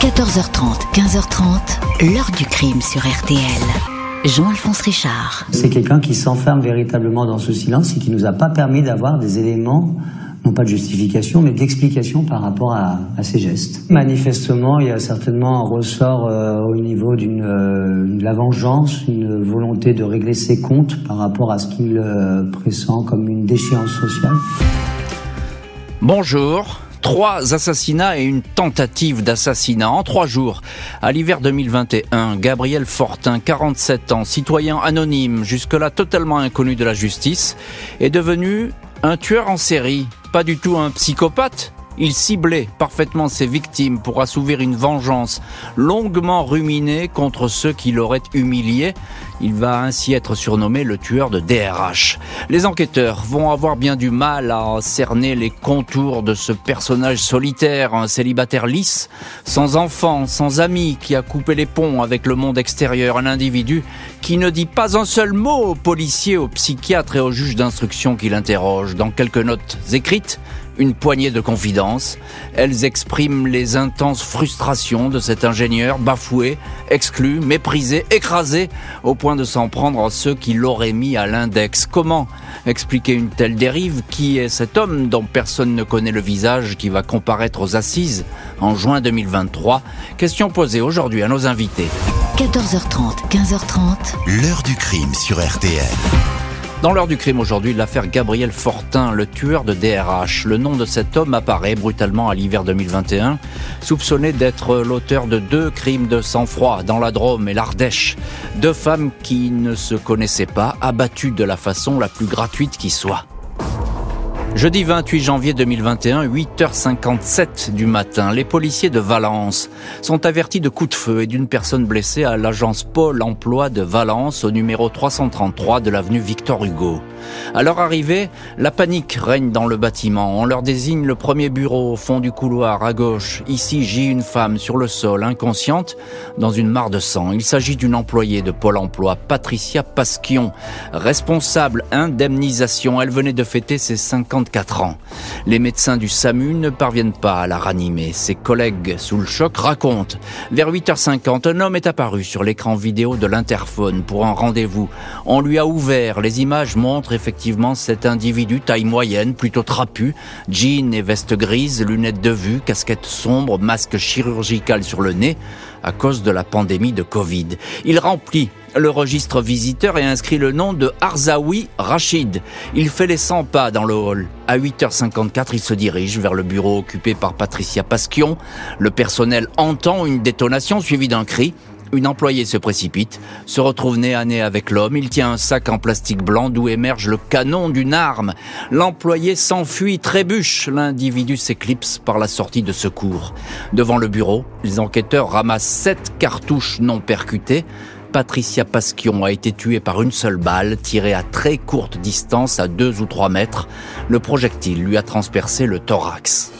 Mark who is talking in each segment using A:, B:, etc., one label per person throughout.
A: 14h30, 15h30, l'heure du crime sur RTL. Jean-Alphonse Richard.
B: C'est quelqu'un qui s'enferme véritablement dans ce silence et qui nous a pas permis d'avoir des éléments non pas de justification, mais d'explication par rapport à, à, ces gestes. Manifestement, il y a certainement un ressort euh, au niveau d'une euh, de la vengeance, une volonté de régler ses comptes par rapport à ce qu'il euh, pressent comme une déchéance sociale.
C: Bonjour. Trois assassinats et une tentative d'assassinat en trois jours. À l'hiver 2021, Gabriel Fortin, 47 ans, citoyen anonyme, jusque-là totalement inconnu de la justice, est devenu un tueur en série. Pas du tout un psychopathe, il ciblait parfaitement ses victimes pour assouvir une vengeance longuement ruminée contre ceux qui l'auraient humilié. Il va ainsi être surnommé le tueur de DRH. Les enquêteurs vont avoir bien du mal à cerner les contours de ce personnage solitaire, un célibataire lisse, sans enfants, sans amis, qui a coupé les ponts avec le monde extérieur, un individu qui ne dit pas un seul mot aux policiers, aux psychiatres et aux juges d'instruction qui l'interrogent. Dans quelques notes écrites, une poignée de confidences. Elles expriment les intenses frustrations de cet ingénieur bafoué, exclu, méprisé, écrasé, au point de s'en prendre à ceux qui l'auraient mis à l'index. Comment expliquer une telle dérive? Qui est cet homme dont personne ne connaît le visage qui va comparaître aux assises en juin 2023 Question posée aujourd'hui à nos invités.
A: 14h30, 15h30.
D: L'heure du crime sur RTL.
C: Dans l'heure du crime aujourd'hui, l'affaire Gabriel Fortin, le tueur de DRH. Le nom de cet homme apparaît brutalement à l'hiver 2021, soupçonné d'être l'auteur de deux crimes de sang-froid dans la Drôme et l'Ardèche. Deux femmes qui ne se connaissaient pas, abattues de la façon la plus gratuite qui soit. Jeudi 28 janvier 2021, 8h57 du matin, les policiers de Valence sont avertis de coups de feu et d'une personne blessée à l'agence Pôle emploi de Valence au numéro 333 de l'avenue Victor Hugo. À leur arrivée, la panique règne dans le bâtiment. On leur désigne le premier bureau au fond du couloir à gauche. Ici gît une femme sur le sol, inconsciente, dans une mare de sang. Il s'agit d'une employée de Pôle emploi, Patricia Pasquion, responsable indemnisation. Elle venait de fêter ses 54 ans. Les médecins du SAMU ne parviennent pas à la ranimer. Ses collègues sous le choc racontent. Vers 8h50, un homme est apparu sur l'écran vidéo de l'interphone pour un rendez-vous. On lui a ouvert. Les images montrent effectivement cet individu taille moyenne, plutôt trapu, jean et veste grise, lunettes de vue, casquette sombre, masque chirurgical sur le nez, à cause de la pandémie de Covid. Il remplit le registre visiteur et inscrit le nom de Arzaoui Rachid. Il fait les 100 pas dans le hall. À 8h54, il se dirige vers le bureau occupé par Patricia Pasquion. Le personnel entend une détonation suivie d'un cri. Une employée se précipite, se retrouve nez à nez avec l'homme. Il tient un sac en plastique blanc d'où émerge le canon d'une arme. L'employé s'enfuit, trébuche. L'individu s'éclipse par la sortie de secours. Devant le bureau, les enquêteurs ramassent sept cartouches non percutées. Patricia Pasquion a été tuée par une seule balle, tirée à très courte distance, à deux ou trois mètres. Le projectile lui a transpercé le thorax.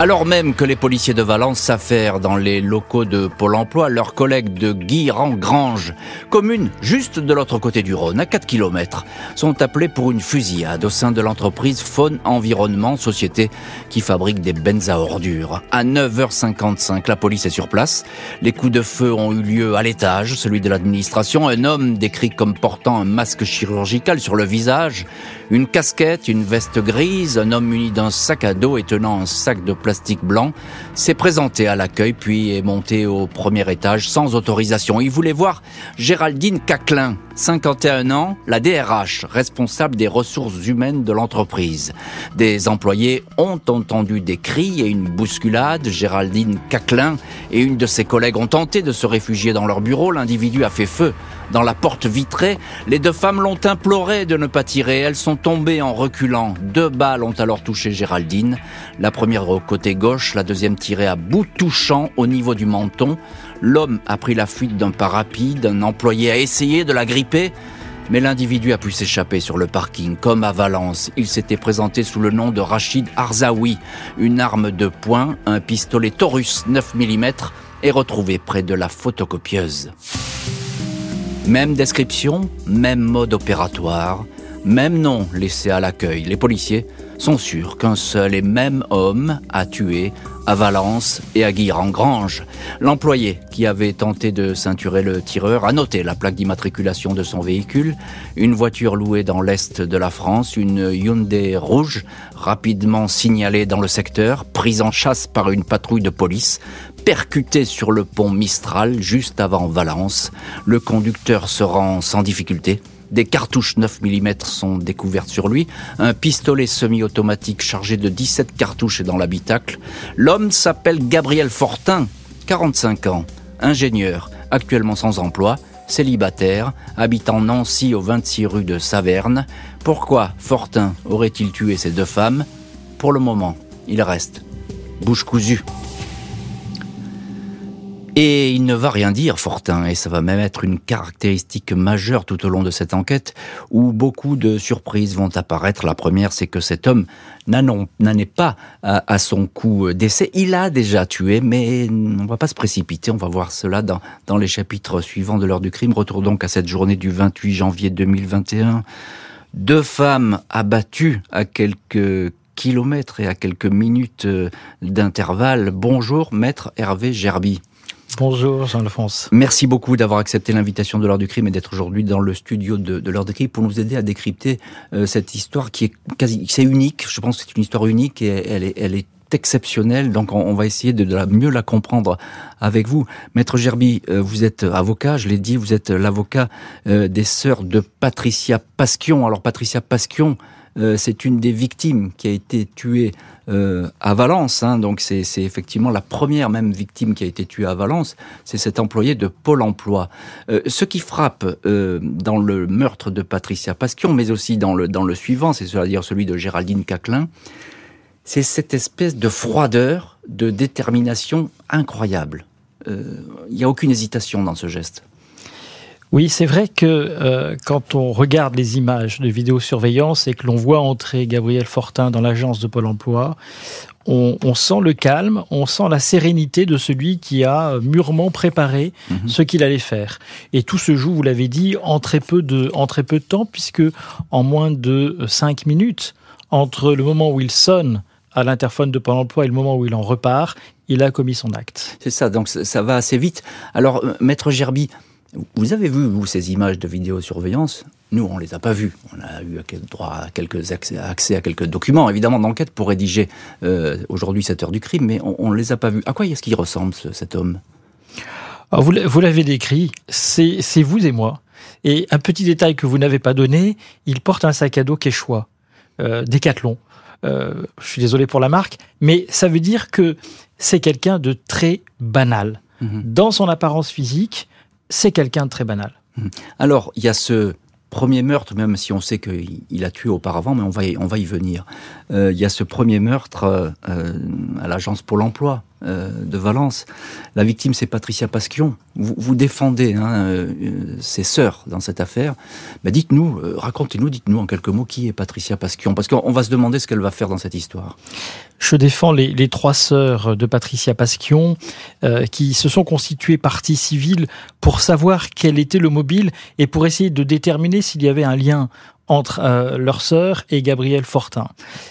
C: Alors même que les policiers de Valence s'affairent dans les locaux de Pôle emploi, leurs collègues de Guy-Grange, commune juste de l'autre côté du Rhône, à 4 km, sont appelés pour une fusillade au sein de l'entreprise Faune Environnement, société qui fabrique des bennes à ordures. À 9h55, la police est sur place. Les coups de feu ont eu lieu à l'étage, celui de l'administration. Un homme décrit comme portant un masque chirurgical sur le visage, une casquette, une veste grise, un homme muni d'un sac à dos et tenant un sac de plastique blanc, s'est présenté à l'accueil puis est monté au premier étage sans autorisation. Il voulait voir Géraldine Caclin, 51 ans, la DRH, responsable des ressources humaines de l'entreprise. Des employés ont entendu des cris et une bousculade. Géraldine Caclin et une de ses collègues ont tenté de se réfugier dans leur bureau. L'individu a fait feu dans la porte vitrée. Les deux femmes l'ont imploré de ne pas tirer. Elles sont tombées en reculant. Deux balles ont alors touché Géraldine. La première au côté gauche, la deuxième tirée à bout touchant au niveau du menton. L'homme a pris la fuite d'un pas rapide. Un employé a essayé de la gripper. Mais l'individu a pu s'échapper sur le parking, comme à Valence. Il s'était présenté sous le nom de Rachid Arzaoui. Une arme de poing, un pistolet Taurus 9 mm, est retrouvé près de la photocopieuse. Même description, même mode opératoire, même nom laissé à l'accueil. Les policiers sont sûrs qu'un seul et même homme a tué à Valence et à Guire-en-Grange. L'employé qui avait tenté de ceinturer le tireur a noté la plaque d'immatriculation de son véhicule, une voiture louée dans l'est de la France, une Hyundai rouge, rapidement signalée dans le secteur, prise en chasse par une patrouille de police, percutée sur le pont Mistral juste avant Valence. Le conducteur se rend sans difficulté des cartouches 9 mm sont découvertes sur lui. Un pistolet semi-automatique chargé de 17 cartouches est dans l'habitacle. L'homme s'appelle Gabriel Fortin, 45 ans, ingénieur, actuellement sans emploi, célibataire, habitant Nancy au 26 rue de Saverne. Pourquoi Fortin aurait-il tué ces deux femmes? Pour le moment, il reste bouche cousue. Et il ne va rien dire, Fortin, et ça va même être une caractéristique majeure tout au long de cette enquête, où beaucoup de surprises vont apparaître. La première, c'est que cet homme n'en est pas à, son coup d'essai. Il a déjà tué, mais on ne va pas se précipiter. On va voir cela dans, dans les chapitres suivants de l'heure du crime. Retour donc à cette journée du 28 janvier 2021. Deux femmes abattues à quelques kilomètres et à quelques minutes d'intervalle. Bonjour, maître Hervé Gerby.
D: Bonjour Jean-Alphonse.
C: Merci beaucoup d'avoir accepté l'invitation de l'heure du crime et d'être aujourd'hui dans le studio de, de l'heure du crime pour nous aider à décrypter euh, cette histoire qui est quasi, c'est unique. Je pense que c'est une histoire unique et elle est, elle est exceptionnelle. Donc on, va essayer de, la, mieux la comprendre avec vous. Maître Gerby, euh, vous êtes avocat, je l'ai dit, vous êtes l'avocat euh, des sœurs de Patricia Pasquion. Alors Patricia Pasquion, c'est une des victimes qui a été tuée euh, à Valence. Hein, donc c'est effectivement la première même victime qui a été tuée à Valence. C'est cet employé de Pôle Emploi. Euh, ce qui frappe euh, dans le meurtre de Patricia Pasquion, mais aussi dans le dans le suivant, c'est-à-dire celui de Géraldine Caclin, c'est cette espèce de froideur, de détermination incroyable. Il n'y a aucune hésitation dans ce geste.
D: Oui, c'est vrai que euh, quand on regarde les images de vidéosurveillance et que l'on voit entrer Gabriel Fortin dans l'agence de Pôle Emploi, on, on, sent le calme, on sent la sérénité de celui qui a mûrement préparé mhm. ce qu'il allait faire. Et tout se joue, vous l'avez dit, en très peu de, en très peu de temps, puisque en moins de cinq minutes, entre le moment où il sonne à l'interphone de Pôle emploi et le moment où il en repart, il a commis son acte.
C: C'est ça, donc ça va assez vite. Alors, euh, Maître Gerby, vous avez vu, vous, ces images de vidéosurveillance Nous, on les a pas vues. On a eu droit à quelques accès, à quelques documents, évidemment, d'enquête pour rédiger euh, aujourd'hui cette heure du crime, mais on ne les a pas vus. À quoi est-ce qu'il ressemble, cet homme?
D: Ah, Vous, vous l'avez décrit, c'est vous et moi. Et un petit détail que vous n'avez pas donné, il porte un sac à dos Quechua, euh, Décathlon. Euh, je suis désolé pour la marque, mais ça veut dire que c'est quelqu'un de très banal. Mhm. Dans son apparence physique, c'est quelqu'un de très banal.
C: Mmh. Alors, il y a ce premier meurtre, même si on sait qu'il a tué auparavant, mais on va y, on va y venir. Euh, il y a ce premier meurtre euh, à l'agence Pôle Emploi euh, de Valence. La victime, c'est Patricia Pasquion. Vous, vous défendez hein, ses sœurs dans cette affaire. Mais dites-nous, racontez-nous, dites-nous en quelques mots qui est Patricia Pasquion, parce qu'on va se demander ce qu'elle va faire dans cette histoire.
D: Je défends les, les trois sœurs de Patricia Pasquion euh, qui se sont constituées partie civile pour savoir quel était le mobile et pour essayer de déterminer s'il y avait un lien entre euh, leur sœur et Gabriel Fortin.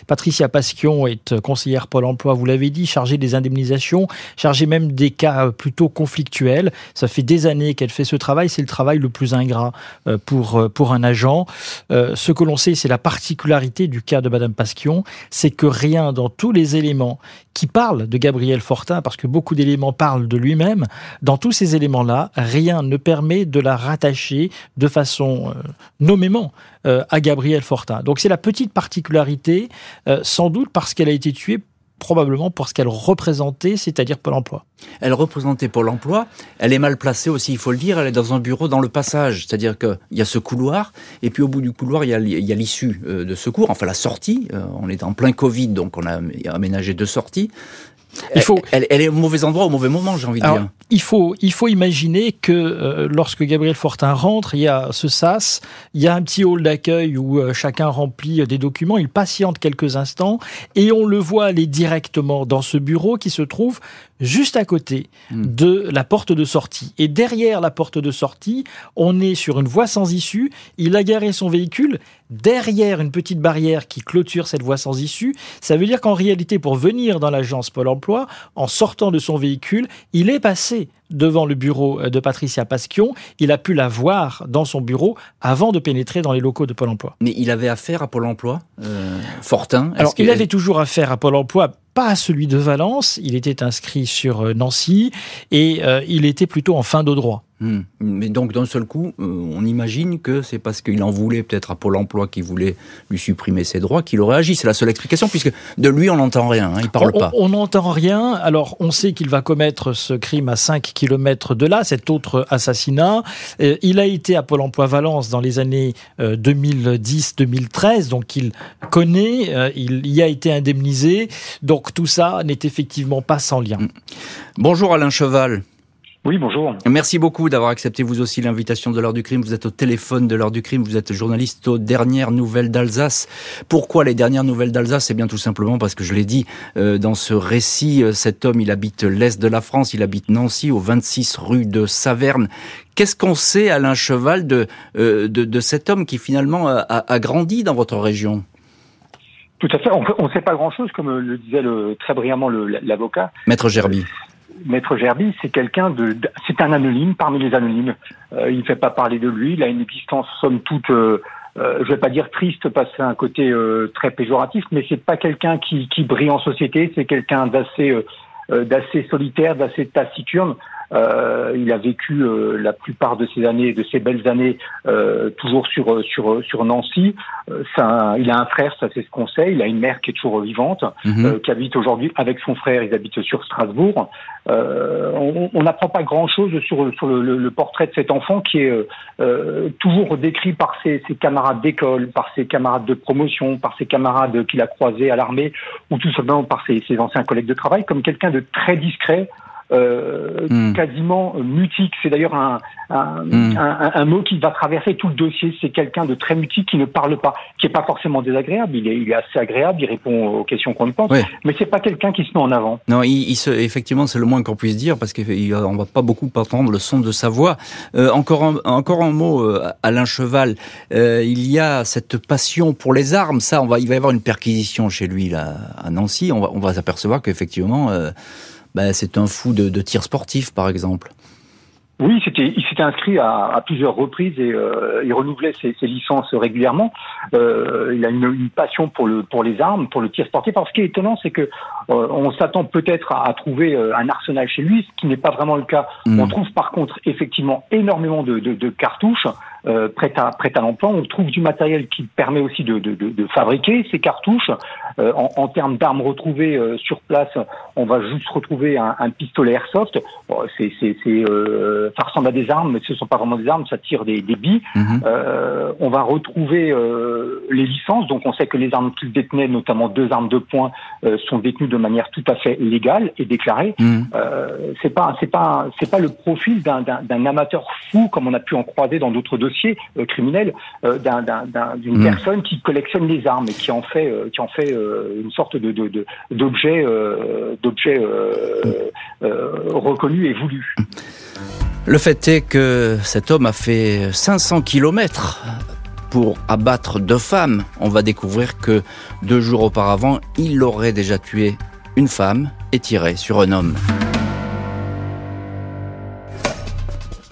D: Patricia Pasquion est conseillère Pôle emploi, vous l'avez dit, chargée des indemnisations, chargée même des cas plutôt conflictuels. Ça fait des années qu'elle fait ce travail, c'est le travail le plus ingrat euh, pour, euh, pour un agent. ce que l'on sait, c'est la particularité du cas de Madame Pasquion, c'est que rien dans tous les éléments qui parlent de Gabriel Fortin, parce que beaucoup d'éléments parlent de lui-même, dans tous ces éléments-là, rien ne permet de la rattacher de façon nommément euh, à Gabriel Fortin. Donc c'est la petite particularité, euh, sans doute parce qu'elle a été tuée probablement pour ce qu'elle représentait, c'est-à-dire Pôle emploi.
C: Elle représentait Pôle emploi, elle est mal placée aussi, il faut le dire, elle est dans un bureau dans le passage, c'est-à-dire qu'il y a ce couloir, et puis au bout du couloir, il y a l'issue euh, de secours, enfin la sortie, on est en plein Covid, donc on a aménagé deux sorties, il faut... elle, est au mauvais endroit au mauvais moment, j'ai envie de dire.
D: il faut, il faut imaginer que euh, lorsque Gabriel Fortin rentre, il y a ce sas, il y a un petit hall d'accueil où euh, chacun remplit des documents, il patiente quelques instants et on le voit aller directement dans ce bureau qui se trouve juste à côté hmm. de la porte de sortie. Et derrière la porte de sortie, on est sur une voie sans issue. Il a garé son véhicule derrière une petite barrière qui clôture cette voie sans issue. Ça veut dire qu'en réalité, pour venir dans l'agence Pôle emploi, en sortant de son véhicule, il est passé devant le bureau de Patricia Pasquion. Il a pu la voir dans son bureau avant de pénétrer dans les locaux de Pôle emploi.
C: Mais il avait affaire à Pôle emploi, euh, Fortin
D: Alors, il avait toujours affaire à Pôle emploi pas celui de Valence. Il était inscrit sur euh, Nancy et euh, il était plutôt en fin de droit.
C: Hmm. Mais donc d'un seul coup, euh, on imagine que c'est parce qu'il en voulait peut-être à Pôle Emploi qui voulait lui supprimer ses droits qu'il aurait agi. C'est la seule explication puisque de lui on n'entend rien, hein, il parle pas.
D: On n'entend rien. Alors on sait qu'il va commettre ce crime à 5 km de là, cet autre assassinat. il a été à Pôle Emploi Valence dans les années 2010-2013, donc il connaît, il y a été indemnisé. Donc tout ça n'est effectivement pas sans lien.
C: Bonjour Alain Cheval.
E: Oui, bonjour.
C: Merci beaucoup d'avoir accepté vous aussi l'invitation de l'heure du crime. Vous êtes au téléphone de l'heure du crime, vous êtes journaliste aux dernières nouvelles d'Alsace. Pourquoi les dernières nouvelles d'Alsace? C'est bien tout simplement parce que je l'ai dit euh, dans ce récit, euh, cet homme, il habite l'est de la France, il habite Nancy, au 26 rue de Saverne. Qu'est-ce qu'on sait, Alain Cheval, de, euh, de, cet homme qui finalement a grandi dans votre région?
E: Tout à fait. On ne sait pas grand-chose, comme le disait le, très brillamment l'avocat.
C: Maître Gerby.
E: Maître Gerby, c'est quelqu'un de, c'est un anonyme parmi les anonymes. Euh, il ne fait pas parler de lui. Il a une existence somme toute, euh, euh, je vais pas dire triste parce que c'est un côté euh, très péjoratif, mais c'est pas quelqu'un qui, qui brille en société. C'est quelqu'un d'assez, euh, d'assez solitaire, d'assez taciturne. Euh, il a vécu euh, la plupart de ses années, de ses belles années, euh, toujours sur sur sur Nancy. Ça, il a un frère, ça c'est ce qu'on sait. Il a une mère qui est toujours vivante, mhm. qui habite aujourd'hui avec son frère. Ils habitent sur Strasbourg. on n'apprend pas grand-chose sur sur le, le, portrait de cet enfant qui est toujours décrit par ses, ses camarades d'école, par ses camarades de promotion, par ses camarades qu'il a croisés à l'armée, ou tout simplement par ses, ses anciens collègues de travail, comme quelqu'un de très discret euh, hmm. quasiment mutique. C'est d'ailleurs un, hmm. un, un, mot qui va traverser tout le dossier. C'est quelqu'un de très mutique qui ne parle pas, qui est pas forcément désagréable. Il est, il est assez agréable, il répond aux questions qu'on ne pense, mais c'est pas quelqu'un qui se met en avant.
C: Non, il, se, effectivement, c'est le moins qu'on puisse dire parce qu'on va pas beaucoup entendre le son de sa voix. Euh, encore un, encore un mot, euh, Alain Cheval. Euh, il y a cette passion pour les armes. Ça, on va, il va y avoir une perquisition chez lui là à Nancy. On va, on va s'apercevoir qu'effectivement. Bah, c'est un fou de, de tir sportif, par exemple.
E: Oui, c'était, il s'était inscrit à, plusieurs reprises et euh, il renouvelait ses, licences régulièrement. Euh, il a une, passion pour le pour les armes, pour le tir sportif. Alors, ce qui est étonnant, c'est que euh, on s'attend peut-être à, trouver un arsenal chez lui, ce qui n'est pas vraiment le cas. Hmm. On trouve par contre effectivement énormément de, de cartouches. Euh, prête à l'emploi. On trouve du matériel qui permet aussi de, de, de, fabriquer ces cartouches. Euh, en, en, termes d'armes retrouvées euh, sur place, on va juste retrouver un, un pistolet airsoft. Bon, c'est, c'est, c'est ça ressemble à des armes, mais ce ne sont pas vraiment des armes, ça tire des, des billes. Mhm. on va retrouver les licences. Donc on sait que les armes qu'il détenait, notamment deux armes de poing, sont détenues de manière tout à fait légale et déclarée. Mhm. c'est pas c'est pas c'est pas le profil d'un, d'un, d'un amateur fou comme on a pu en croiser dans d'autres dossiers euh, criminel euh, d'une hmm. personne qui collectionne les armes et qui en fait, euh, qui en fait une sorte d'objet, d'objet reconnu et voulu.
C: Le fait est que cet homme a fait 500 kilomètres pour abattre deux femmes. On va découvrir que deux jours auparavant, il aurait déjà tué une femme et tiré sur un homme.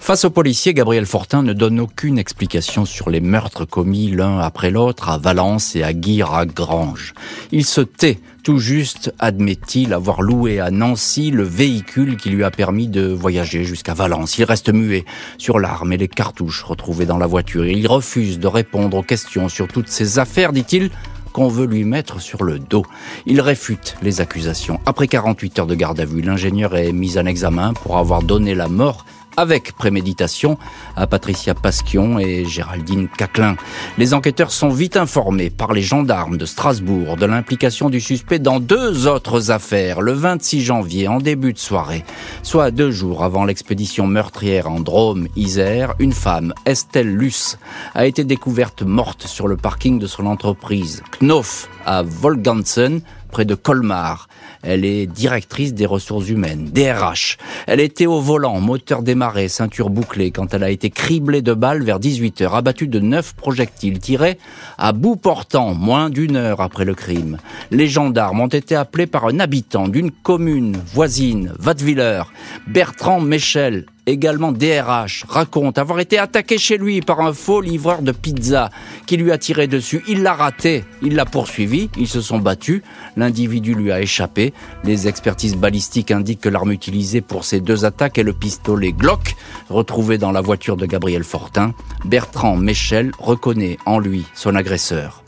C: Face aux policiers, Gabriel Fortin ne donne aucune explication sur les meurtres commis l'un après l'autre à Valence et à Guire-à-Grange. Il se tait, tout juste, admet-il, avoir loué à Nancy le véhicule qui lui a permis de voyager jusqu'à Valence. Il reste muet sur l'arme et les cartouches retrouvées dans la voiture. Il refuse de répondre aux questions sur toutes ces affaires, dit-il, qu'on veut lui mettre sur le dos. Il réfute les accusations. Après 48 heures de garde à vue, l'ingénieur est mis en examen pour avoir donné la mort avec préméditation à Patricia Pasquion et Géraldine Caclin. Les enquêteurs sont vite informés par les gendarmes de Strasbourg de l'implication du suspect dans deux autres affaires le 26 janvier en début de soirée, soit deux jours avant l'expédition meurtrière en Drôme, Isère, une femme, Estelle Luce, a été découverte morte sur le parking de son entreprise Knof à Volgansen, près de Colmar. Elle est directrice des ressources humaines, DRH. Elle était au volant, moteur démarré, ceinture bouclée, quand elle a été criblée de balles vers 18h, abattue de neuf projectiles tirés à bout portant, moins d'une heure après le crime. Les gendarmes ont été appelés par un habitant d'une commune voisine, Wattwiller, Bertrand Michel, également DRH, raconte avoir été attaqué chez lui par un faux livreur de pizza qui lui a tiré dessus. Il l'a raté, il l'a poursuivi, ils se sont battus, l'individu lui a échappé. Les expertises balistiques indiquent que l'arme utilisée pour ces deux attaques est le pistolet Glock, retrouvé dans la voiture de Gabriel Fortin. Bertrand Michel reconnaît en lui son agresseur.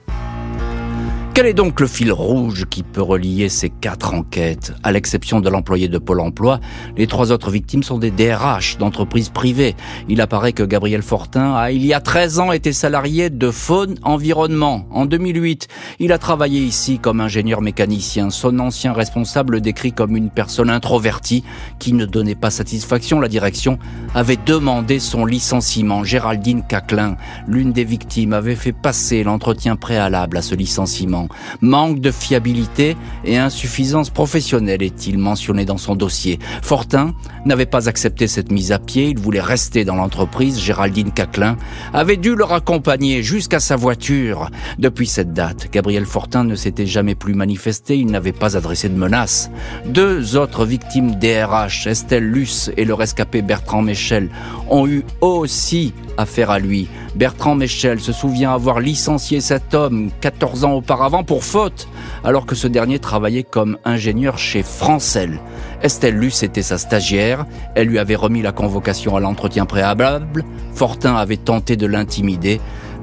C: Quel est donc le fil rouge qui peut relier ces quatre enquêtes? À l'exception de l'employé de Pôle emploi, les trois autres victimes sont des DRH d'entreprises privées. Il apparaît que Gabriel Fortin a, il y a 13 ans, été salarié de Faune Environnement. En 2008, il a travaillé ici comme ingénieur mécanicien. Son ancien responsable décrit comme une personne introvertie qui ne donnait pas satisfaction. La direction avait demandé son licenciement. Géraldine Caclin, l'une des victimes, avait fait passer l'entretien préalable à ce licenciement. Manque de fiabilité et insuffisance professionnelle est-il mentionné dans son dossier. Fortin n'avait pas accepté cette mise à pied, il voulait rester dans l'entreprise. Géraldine Caclin avait dû le raccompagner jusqu'à sa voiture. Depuis cette date, Gabriel Fortin ne s'était jamais plus manifesté, il n'avait pas adressé de menaces. Deux autres victimes DRH, Estelle Luce et le rescapé Bertrand Michel, ont eu aussi affaire à lui. Bertrand Michel se souvient avoir licencié cet homme 14 ans auparavant pour faute, alors que ce dernier travaillait comme ingénieur chez Francel. Estelle Luce était sa stagiaire, elle lui avait remis la convocation à l'entretien préalable, Fortin avait tenté de l'intimider,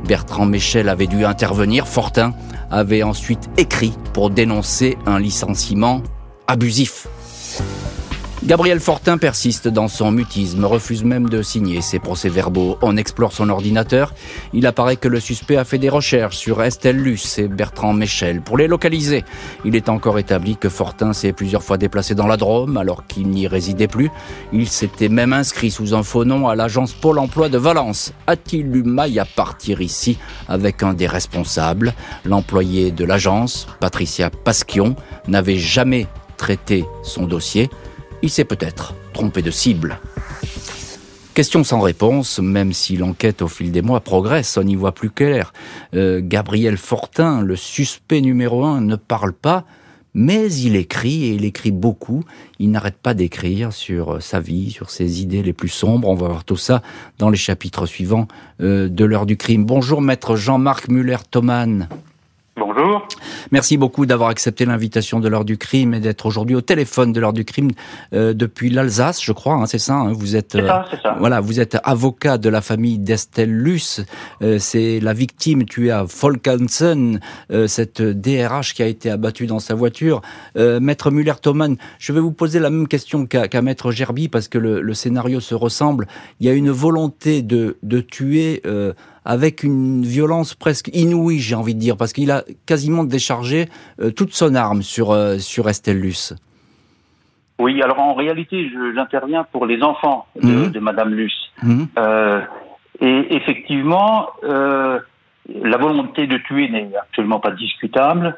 C: Bertrand Michel avait dû intervenir, Fortin avait ensuite écrit pour dénoncer un licenciement abusif. Gabriel Fortin persiste dans son mutisme, refuse même de signer ses procès-verbaux. On explore son ordinateur. Il apparaît que le suspect a fait des recherches sur Estelle Luce et Bertrand Michel pour les localiser. Il est encore établi que Fortin s'est plusieurs fois déplacé dans la Drôme alors qu'il n'y résidait plus. Il s'était même inscrit sous un faux nom à l'agence Pôle emploi de Valence. A-t-il eu maille à partir ici avec un des responsables L'employé de l'agence, Patricia Pasquion, n'avait jamais traité son dossier il s'est peut-être trompé de cible. Question sans réponse, même si l'enquête au fil des mois progresse, on y voit plus clair. Euh, Gabriel Fortin, le suspect numéro un, ne parle pas, mais il écrit, et il écrit beaucoup. Il n'arrête pas d'écrire sur sa vie, sur ses idées les plus sombres. On va voir tout ça dans les chapitres suivants euh, de l'heure du crime. Bonjour maître Jean-Marc Muller-Thoman.
E: Bonjour.
C: Merci beaucoup d'avoir accepté l'invitation de l'heure du crime et d'être aujourd'hui au téléphone de l'heure du crime euh, depuis l'Alsace, je crois. Hein, c'est ça. Hein, vous êtes
E: euh, ça.
C: voilà, vous êtes avocat de la famille d'Estelle Luce. Euh, c'est la victime tuée à Volkansen, cette DRH qui a été abattue dans sa voiture. Maître Muller-Thoman, je vais vous poser la même question qu'à Maître Gerby parce que le, le, scénario se ressemble. Il y a une volonté de, de tuer avec une violence presque inouïe, j'ai envie de dire, parce qu'il a quasiment déchargé euh, toute son arme sur, euh, sur Estelle Luce.
F: Oui, alors en réalité, j'interviens pour les enfants de, mhm. de Madame Luce. Mhm. Euh, et effectivement, euh, la volonté de tuer n'est absolument pas discutable.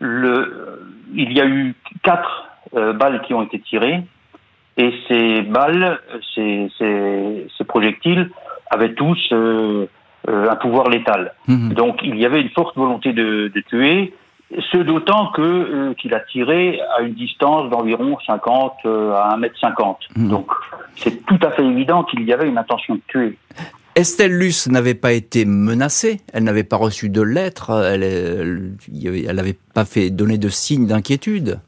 F: Le, il y a eu quatre balles qui ont été tirées, et ces balles, ces, ces, ces projectiles avaient tous euh, euh, un pouvoir létal. Mhm. Donc il y avait une forte volonté de, de tuer, ce d'autant que euh, qu'il a tiré à une distance d'environ 50 à 1m50. Mhm. Donc c'est tout à fait évident qu'il y avait une intention de tuer.
C: Estelle Luce n'avait pas été menacée, elle n'avait pas reçu de lettres, elle n'avait pas fait donner de signes d'inquiétude.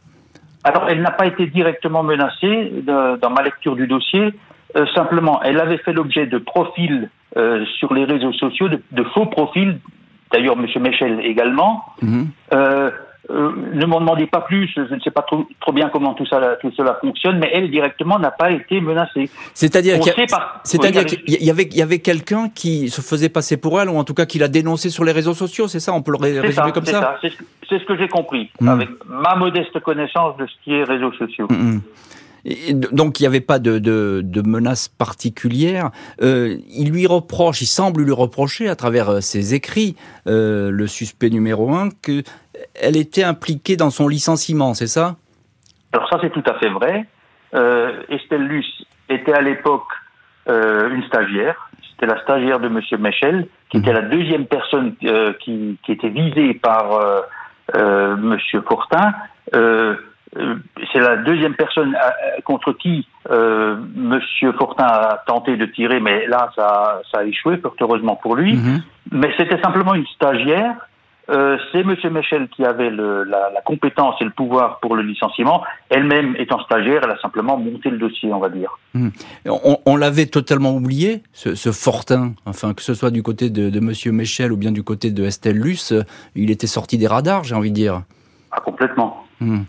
F: Alors, elle n'a pas été directement menacée dans ma lecture du dossier. Euh, simplement, elle avait fait l'objet de profils euh, sur les réseaux sociaux, de, faux profils, d'ailleurs M. Michel également, mhm. euh, ne m'en demandez pas plus, je ne sais pas trop, trop, bien comment tout, ça, tout cela fonctionne, mais elle directement n'a pas été menacée.
C: C'est-à-dire qu'il y, y, avait, y avait quelqu'un qui se faisait passer pour elle, ou en tout cas qui l'a dénoncé sur les réseaux sociaux, c'est ça On peut le résumer comme ça,
F: C'est ce que j'ai compris, hmm. avec ma modeste connaissance de ce qui est réseaux sociaux. Hmm,
C: donc il n'y avait pas de, menace particulière. Euh, il lui reproche, il semble lui reprocher à travers euh, ses écrits, euh, le suspect numéro un, qu'elle était impliquée dans son licenciement, c'est ça?
F: Alors ça c'est tout à fait vrai. Euh, Estelle Luce était à l'époque euh, une stagiaire. C'était la stagiaire de Monsieur Michel, qui était la deuxième personne qui, était visée par Monsieur Fortin. Euh, c'est la deuxième personne euh, contre qui euh, Monsieur Fortin a tenté de tirer, mais là, ça, ça a échoué, fort heureusement pour lui. Mhm. Mais c'était simplement une stagiaire. Euh, c'est Monsieur Michel qui avait le, la, la, compétence et le pouvoir pour le licenciement. Elle-même étant stagiaire, elle a simplement monté le dossier, on va dire.
C: Mhm. On, on l'avait totalement oublié, ce, ce, Fortin. Enfin, que ce soit du côté de, de Monsieur Michel ou bien du côté de Estelle Luce, il était sorti des radars, j'ai envie de dire.
F: Ah, complètement. Mhm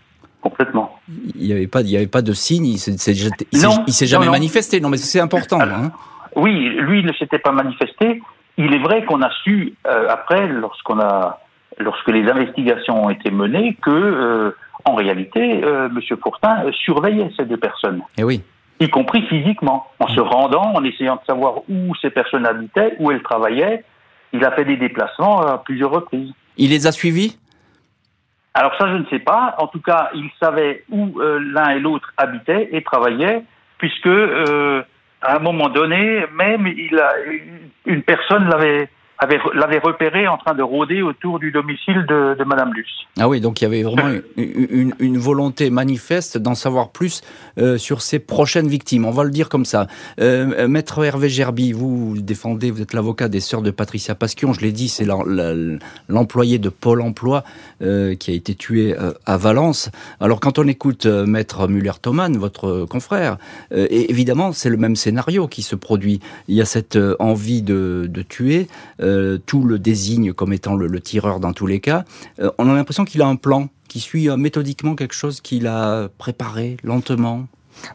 F: complètement.
C: Il n'y avait pas, il y avait pas de signe. Il s'est jamais manifesté. Non, mais c'est important. Hein.
F: Oui, lui ne s'était pas manifesté. Il est vrai qu'on a su euh, après, lorsqu'on a, lorsque les investigations ont été menées, que euh, en réalité, euh, Monsieur Pourtin surveillait ces deux personnes.
C: Et eh oui.
F: Y compris physiquement, en se rendant, en essayant de savoir où ces personnes habitaient, où elles travaillaient. Il a fait des déplacements à plusieurs reprises.
C: Il les a suivis?
F: Alors ça, je ne sais pas. En tout cas, il savait où euh, l'un et l'autre habitaient et travaillaient, puisque euh, à un moment donné, même il a, une personne l'avait l'avait repéré en train de rôder autour du domicile de, de Madame Luce.
C: Ah oui, donc il y avait vraiment une, volonté manifeste d'en savoir plus euh, sur ses prochaines victimes. On va le dire comme ça. Euh, Maître Hervé Gerby, vous défendez, vous êtes l'avocat des sœurs de Patricia Pasquion. Je l'ai dit, c'est l'employé de Pôle Emploi euh, qui a été tué à Valence. Alors quand on écoute Maître Muller-Thoman, votre confrère, évidemment c'est le même scénario qui se produit. Il y a cette envie de tuer. Euh, tout le désigne comme étant le, tireur dans tous les cas. Euh, on a l'impression qu'il a un plan, qui suit euh, méthodiquement quelque chose qu'il a préparé lentement.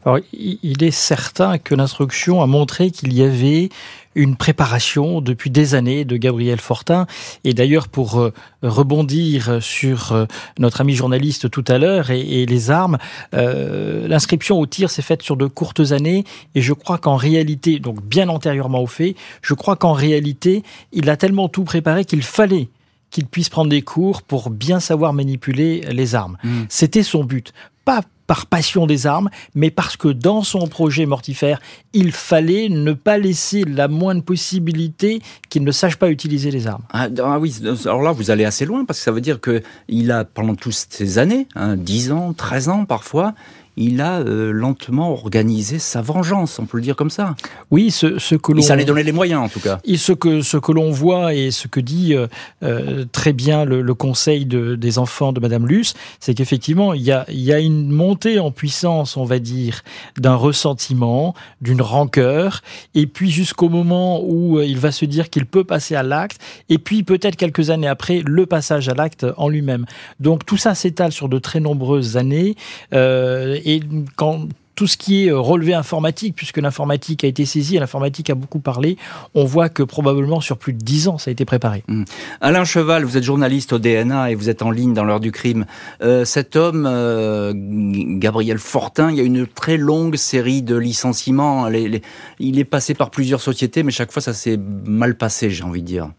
D: Alors, il est certain que l'instruction a montré qu'il y avait une préparation depuis des années de Gabriel Fortin. Et d'ailleurs, pour euh, rebondir sur euh, notre ami journaliste tout à l'heure et, les armes, euh, l'inscription au tir s'est faite sur de courtes années. Et je crois qu'en réalité, donc bien antérieurement au fait, je crois qu'en réalité, il a tellement tout préparé qu'il fallait qu'il puisse prendre des cours pour bien savoir manipuler les armes. Mmh. C'était son but. Pas par passion des armes, mais parce que dans son projet mortifère, il fallait ne pas laisser la moindre possibilité qu'il ne sache pas utiliser les armes.
C: Ah, ah oui, alors là, vous allez assez loin, parce que ça veut dire qu'il a, pendant toutes ces années, hein, 10 ans, 13 ans parfois, il a euh, lentement organisé sa vengeance, on peut le dire comme ça.
D: Oui, ce, ce que l'on...
C: Il s'en est donné les moyens, en tout cas.
D: Et ce que, ce que l'on voit et ce que dit euh, euh très bien le, le conseil de, des enfants de Madame Luce, c'est qu'effectivement, il y a, y a une montée en puissance, on va dire, d'un ressentiment, d'une rancœur, et puis jusqu'au moment où il va se dire qu'il peut passer à l'acte, et puis peut-être quelques années après, le passage à l'acte en lui-même. Donc tout ça s'étale sur de très nombreuses années. Euh, et quand tout ce qui est euh, relevé informatique, puisque l'informatique a été saisie, l'informatique a beaucoup parlé, on voit que probablement sur plus de dix ans, ça a été préparé.
C: Mmh. Alain Cheval, vous êtes journaliste au DNA et vous êtes en ligne dans l'heure du crime. Euh, cet homme, euh, Gabriel Fortin, il y a une très longue série de licenciements. il est passé par plusieurs sociétés, mais chaque fois, ça s'est mal passé, j'ai envie de dire.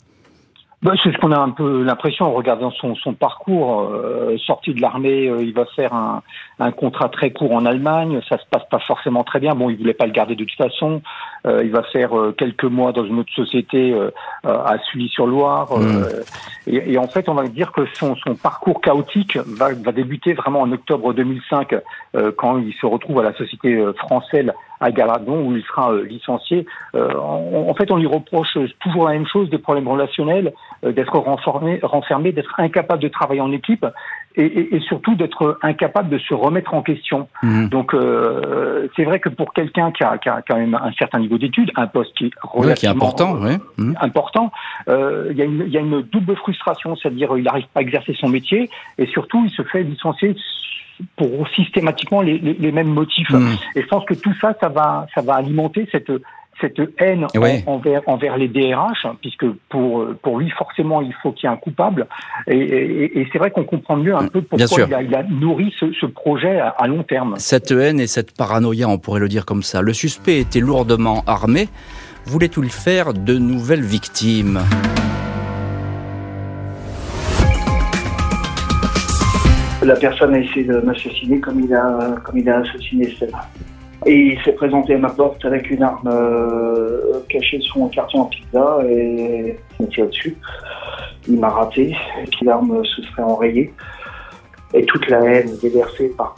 E: Bah, c'est ce qu'on a un peu l'impression en regardant son, son parcours. Euh, sorti de l'armée, euh, il va faire un, un, contrat très court en Allemagne. Ça se passe pas forcément très bien. Bon, il voulait pas le garder de toute façon. Euh, il va faire euh, quelques mois dans une autre société à Sully-sur-Loire. Mmh. Et, et, en fait, on va dire que son, son parcours chaotique va, va, débuter vraiment en octobre 2005, quand il se retrouve à la société française à Galadon où il sera licencié. En, en, fait, on lui reproche toujours la même chose, des problèmes relationnels. Euh, d'être renfermé, renfermé d'être incapable de travailler en équipe et, et, et surtout d'être incapable de se remettre en question. Mmh. Donc euh, c'est vrai que pour quelqu'un qui a, qui a, quand même un certain niveau d'études, un poste qui est relativement
C: important.
E: Mmh. important. Euh, il, y a une, il y a une double frustration, c'est-à-dire il n'arrive pas à exercer son métier et surtout il se fait licencier pour systématiquement les, les, les mêmes motifs. Mmh. Et je pense que tout ça, ça va, ça va alimenter cette cette haine envers, envers les DRH, puisque pour, pour lui, forcément, il faut qu'il y ait un coupable. Et, c'est vrai qu'on comprend mieux un peu pourquoi il a, il a, nourri ce, projet à, à, long terme.
C: Cette haine et cette paranoïa, on pourrait le dire comme ça. Le suspect était lourdement armé. Voulait-il faire de nouvelles victimes?
G: La personne a essayé de m'assassiner comme il a, comme il a assassiné. Et il s'est présenté à ma porte avec une arme euh, cachée sous mon carton en pizza et il m'a tiré dessus. Il m'a raté et puis l'arme se serait enrayée. Et toute la haine déversée par,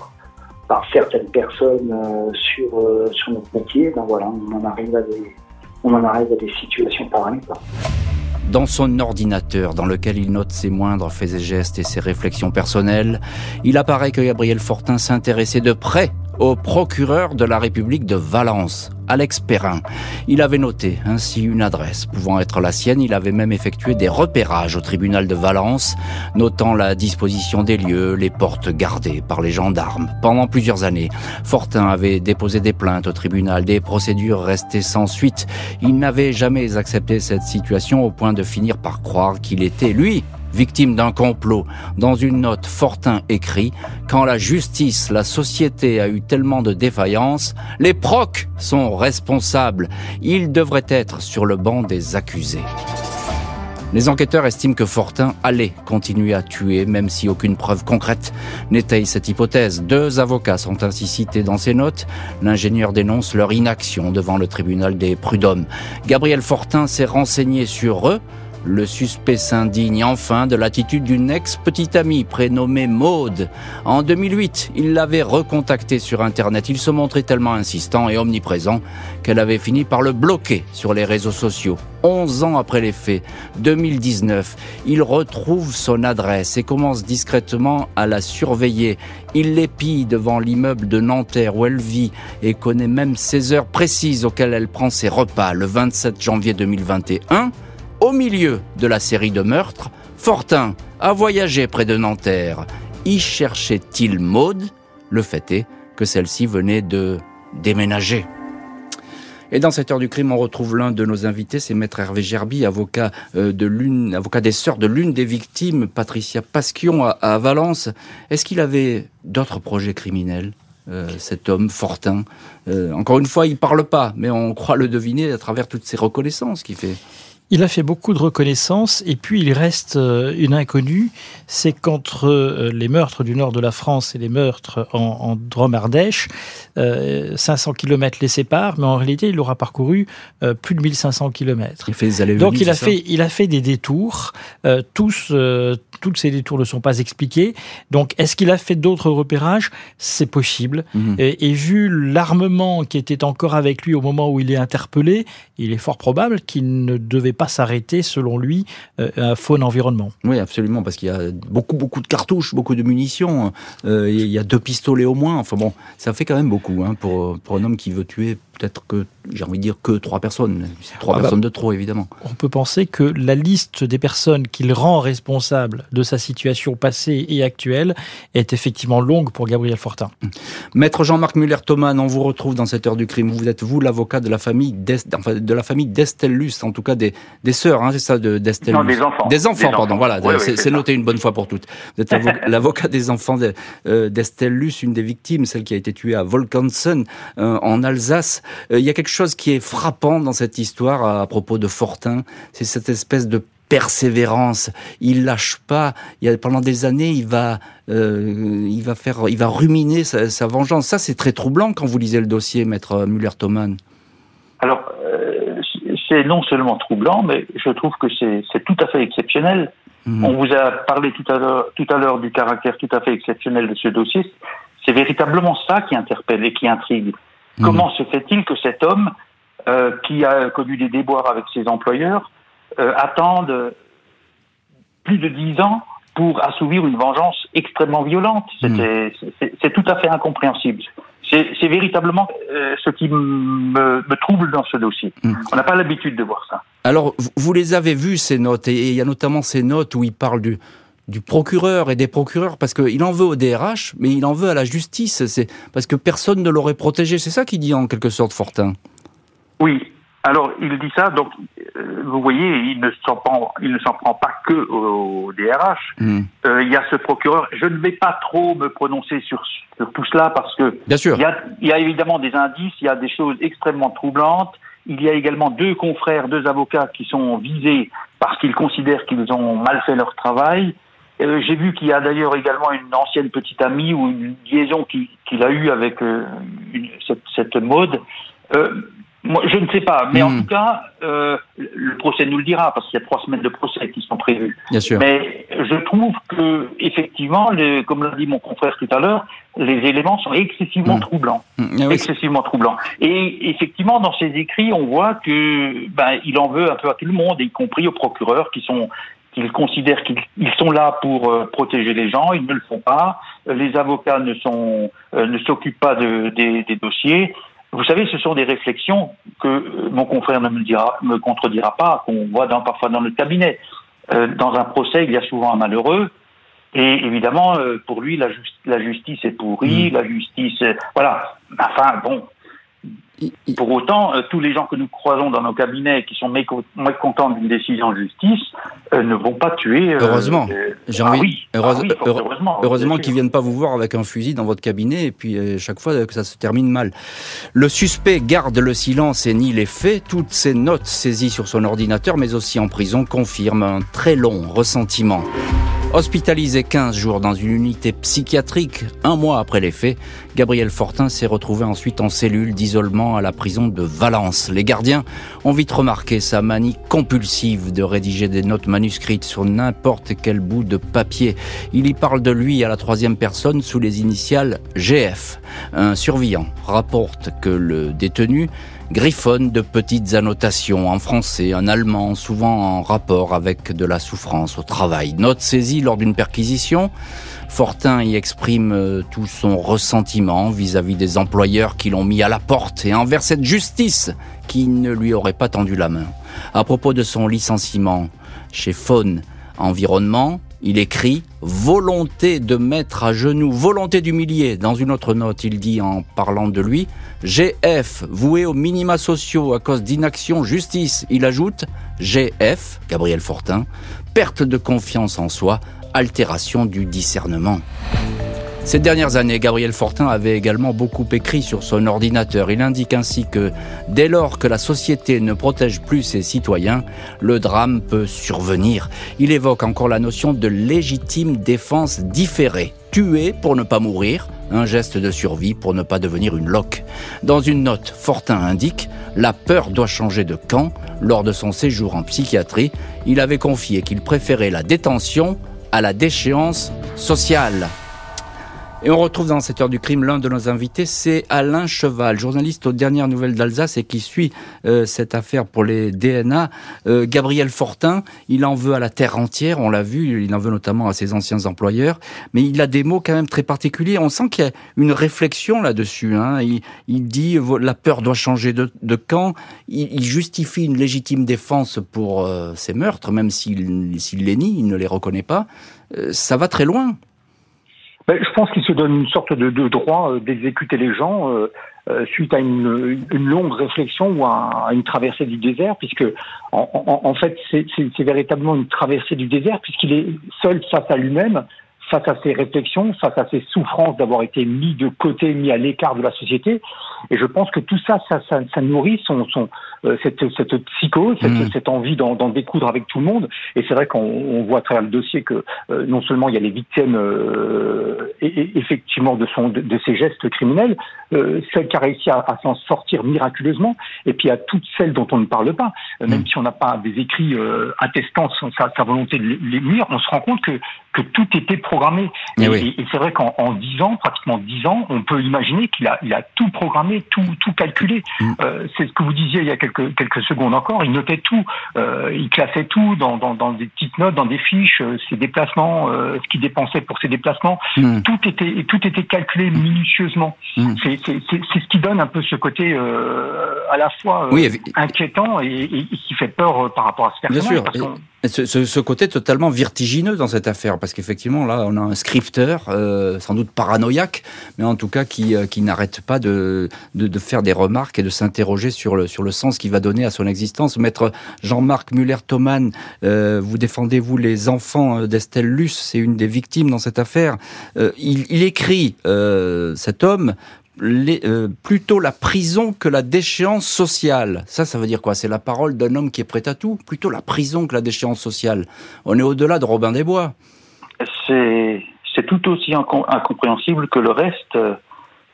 G: par certaines personnes euh, sur, euh, sur notre métier, ben voilà, on en arrive à des, on en arrive à des situations pareilles.
C: Dans son ordinateur, dans lequel il note ses moindres faits et gestes et ses réflexions personnelles, il apparaît que Gabriel Fortin s'intéressait de près au procureur de la République de Valence, Alex Perrin. Il avait noté ainsi une adresse pouvant être la sienne. Il avait même effectué des repérages au tribunal de Valence, notant la disposition des lieux, les portes gardées par les gendarmes. Pendant plusieurs années, Fortin avait déposé des plaintes au tribunal, des procédures restées sans suite. Il n'avait jamais accepté cette situation au point de finir par croire qu'il était, lui, victime d'un complot. Dans une note, Fortin écrit Quand la justice, la société a eu tellement de défaillances, les procs sont responsables. Ils devraient être sur le banc des accusés. Les enquêteurs estiment que Fortin allait continuer à tuer, même si aucune preuve concrète n'étaye cette hypothèse. Deux avocats sont ainsi cités dans ces notes. L'ingénieur dénonce leur inaction devant le tribunal des prud'hommes. Gabriel Fortin s'est renseigné sur eux le suspect s'indigne enfin de l'attitude d'une ex-petite amie prénommée Maude. En 2008, il l'avait recontactée sur Internet. Il se montrait tellement insistant et omniprésent qu'elle avait fini par le bloquer sur les réseaux sociaux. 11 ans après les faits, 2019, il retrouve son adresse et commence discrètement à la surveiller. Il l'épie devant l'immeuble de Nanterre où elle vit et connaît même ses heures précises auxquelles elle prend ses repas. Le 27 janvier 2021, au milieu de la série de meurtres, Fortin a voyagé près de Nanterre. Y cherchait-il Maude? Le fait est que celle-ci venait de déménager. Et dans cette heure du crime, on retrouve l'un de nos invités, c'est Maître Hervé Gerby, avocat euh, de l'une, avocat des sœurs de l'une des victimes, Patricia Pasquion à, Valence. Est-ce qu'il avait d'autres projets criminels euh, cet homme Fortin? Euh, encore une fois, il parle pas, mais on croit le deviner à travers toutes ces reconnaissances qu'il fait.
D: Il a fait beaucoup de reconnaissances et puis il reste euh, une inconnue, c'est qu'entre euh, les meurtres du nord de la France et les meurtres en, en Drôme-Ardèche, 500 km les séparent, mais en réalité il aura parcouru euh, plus de 1500 km.
C: Il fait des
D: Donc il a fait, il a fait des détours. tous, toutes ces détours ne sont pas expliqués. Donc est-ce qu'il a fait d'autres repérages? C'est possible. Mhm. Et, et vu l'armement qui était encore avec lui au moment où il est interpellé, il est fort probable qu'il ne devait pas s'arrêter, selon lui, euh, à faune environnement.
C: Oui, absolument, parce qu'il y a beaucoup, beaucoup de cartouches, beaucoup de munitions. Euh, il y a deux pistolets au moins. Enfin bon, ça fait quand même beaucoup hein, pour, pour un homme qui veut tuer peut-être que, j'ai envie de dire, que trois personnes. Trois ah bah, personnes de trop, évidemment.
D: On peut penser que la liste des personnes qu'il rend responsables de sa situation passée et actuelle est effectivement longue pour Gabriel Fortin.
C: Maître Jean-Marc Muller-Thoman, on vous retrouve dans cette heure du crime. Vous êtes, vous, l'avocat de la famille de la famille d'Estellus, en tout cas des, des sœurs, hein, c'est ça, d'Estellus
F: Non, des enfants.
C: Des enfants, pardon, voilà, c'est noté une bonne fois pour toutes. Vous êtes l'avocat des enfants euh, d'Estellus, une des victimes, celle qui a été tuée à Volkansen, euh, en Alsace. Euh, il y a quelque chose qui est frappant dans cette histoire à, propos de Fortin, c'est cette espèce de persévérance. Il lâche pas. Il y a, pendant des années, il va, euh, il va faire, il va ruminer sa, vengeance. Ça, c'est très troublant quand vous lisez le dossier, maître Muller-Thoman.
F: Alors, euh, c'est non seulement troublant, mais je trouve que c'est tout à fait exceptionnel. Mhm. On vous a parlé tout à l'heure, tout à l'heure du caractère tout à fait exceptionnel de ce dossier. C'est véritablement ça qui interpelle et qui intrigue. Comment se fait-il que cet homme, euh, qui a connu des déboires avec ses employeurs, euh, attende plus de dix ans pour assouvir une vengeance extrêmement violente? C'est mhm. tout à fait incompréhensible. C'est véritablement euh, ce qui me, trouble dans ce dossier. Hmm. On n'a pas l'habitude de voir ça.
C: Alors, vous les avez vues, ces notes, et il y a notamment ces notes où il parle du, du procureur et des procureurs, parce qu'il en veut au DRH, mais il en veut à la justice, c'est parce que personne ne l'aurait protégé. C'est ça qu'il dit en quelque sorte, Fortin.
F: Oui, alors, il dit ça, donc, euh, vous voyez, il ne s'en prend, il ne s'en prend pas que au, DRH. Hmm. Euh, il y a ce procureur. Je ne vais pas trop me prononcer sur, tout cela parce que
C: Bien sûr.
F: Il, y a, il y a évidemment des indices, il y a des choses extrêmement troublantes. Il y a également deux confrères, deux avocats qui sont visés parce qu'ils considèrent qu'ils ont mal fait leur travail. Euh, J'ai vu qu'il y a d'ailleurs également une ancienne petite amie ou une liaison qu'il a eue avec euh, une, cette, cette, mode. Euh, moi, je ne sais pas, mais en hmm. tout cas, le procès nous le dira parce qu'il y a trois semaines de procès qui sont prévues.
C: Bien sûr.
F: Mais je trouve que effectivement, les, comme l'a dit mon confrère tout à l'heure, les éléments sont excessivement hmm. troublants, hmm. Ah excessivement troublants. Et effectivement, dans ses écrits, on voit que ben, il en veut un peu à tout le monde, y compris aux procureurs qui sont qu'ils considèrent qu'ils sont là pour euh, protéger les gens, ils ne le font pas. Les avocats ne sont euh, ne s'occupent pas de, des, des dossiers. Vous savez, ce sont des réflexions que mon confrère ne me, dira, me contredira pas, qu'on voit dans, parfois dans le cabinet. Euh, dans un procès, il y a souvent un malheureux. Et évidemment, euh, pour lui, la, la, justice est pourrie, mmh. la justice, voilà. Enfin, bon, pour autant, euh, tous les gens que nous croisons dans nos cabinets qui sont mécontents d'une décision de justice euh, ne vont pas tuer.
C: Euh, heureusement. Ah. Ah heureusement. Heureusement qu'ils viennent pas vous voir avec un fusil dans votre cabinet et puis chaque fois que ça se termine mal. Le suspect garde le silence et nie les faits. Toutes ces notes saisies sur son ordinateur, mais aussi en prison, confirment un très long ressentiment. Hospitalisé 15 jours dans une unité psychiatrique, un mois après les faits, Gabriel Fortin s'est retrouvé ensuite en cellule d'isolement à la prison de Valence. Les gardiens ont vite remarqué sa manie compulsive de rédiger des notes manuscrites sur n'importe quel bout de papier. Il y parle de lui à la troisième personne sous les initiales GF. Un surveillant rapporte que le détenu griffonne de petites annotations en français, en allemand, souvent en rapport avec de la souffrance au travail. Note saisie lors d'une perquisition, Fortin y exprime euh, tout son ressentiment vis-à-vis des employeurs qui l'ont mis à la porte et envers cette justice qui ne lui aurait pas tendu la main. À propos de son licenciement chez Faune Environnement, il écrit volonté de mettre à genoux, volonté d'humilier. Dans une autre note, il dit en parlant de lui, GF, voué aux minima sociaux à cause d'inaction justice. Il ajoute GF, Gabriel Fortin, perte de confiance en soi, altération du discernement. Ces dernières années, Gabriel Fortin avait également beaucoup écrit sur son ordinateur. Il indique ainsi que dès lors que la société ne protège plus ses citoyens, le drame peut survenir. Il évoque encore la notion de légitime défense différée. Tuer pour ne pas mourir, un geste de survie pour ne pas devenir une loque. Dans une note, Fortin indique La peur doit changer de camp. Lors de son séjour en psychiatrie, il avait confié qu'il préférait la détention à la déchéance sociale. Et on retrouve dans cette heure du crime l'un de nos invités, c'est Alain Cheval, journaliste aux dernières nouvelles d'Alsace et qui suit euh, cette affaire pour les DNA. Euh, Gabriel Fortin, il en veut à la terre entière, on l'a vu, il en veut notamment à ses anciens employeurs, mais il a des mots quand même très particuliers. On sent qu'il y a une réflexion là-dessus. Hein. Il, dit la peur doit changer de, camp. Il, justifie une légitime défense pour euh, ces meurtres, même s'il les nie, il ne les reconnaît pas. ça va très loin.
E: Ben, je pense qu'il se donne une sorte de, droit euh, d'exécuter les gens euh, euh, suite à une, longue réflexion ou à, une traversée du désert, puisque en, en fait c'est véritablement une traversée du désert, puisqu'il est seul face à lui-même, face à ses réflexions, face à ses souffrances d'avoir été mis de côté, mis à l'écart de la société. Et je pense que tout ça, ça, ça, ça nourrit son, son, euh, cette, cette psychose, cette, mm. cette envie d'en découdre avec tout le monde. Et c'est vrai qu'on voit à travers le dossier que euh, non seulement il y a les victimes euh, et, effectivement de, son, de, de, ses gestes criminels, celles qui a réussi à, à s'en sortir miraculeusement, et puis à toutes celles dont on ne parle pas, même mm. si on n'a pas des écrits attestant sa, sa, volonté de les nuire, on se rend compte que que tout était programmé.
C: Eh
E: et, c'est vrai qu'en dix ans, pratiquement dix ans, on peut imaginer qu'il a, il a tout programmé, tout, tout calculé. Mm. Euh, c'est ce que vous disiez il y a quelques, quelques secondes encore. Il notait tout, euh, il classait tout dans, dans, dans, des petites notes, dans des fiches, euh, ses déplacements, euh, ce qu'il dépensait pour ses déplacements. Mm. Tout était tout était calculé minutieusement. Mm. C'est ce qui donne un peu ce côté euh, à la fois inquiétant et, et, qui fait peur par rapport à ce personnage.
C: Bien sûr. Ce, ce, côté totalement vertigineux dans cette affaire, parce qu'effectivement, là, on a un scripteur, euh, sans doute paranoïaque, mais en tout cas qui, euh, qui n'arrête pas de, de, faire des remarques et de s'interroger sur le, sur le sens qu'il va donner à son existence. Maître Jean-Marc Muller-Thoman, euh, vous défendez, vous, les enfants d'Estelle Luce, c'est une des victimes dans cette affaire. Il, écrit, cet homme, les, euh, plutôt la prison que la déchéance sociale. Ça, ça veut dire quoi? C'est la parole d'un homme qui est prêt à tout? Plutôt la prison que la déchéance sociale. On est au-delà de Robin des Bois.
F: C'est, c'est tout aussi incompréhensible que le reste.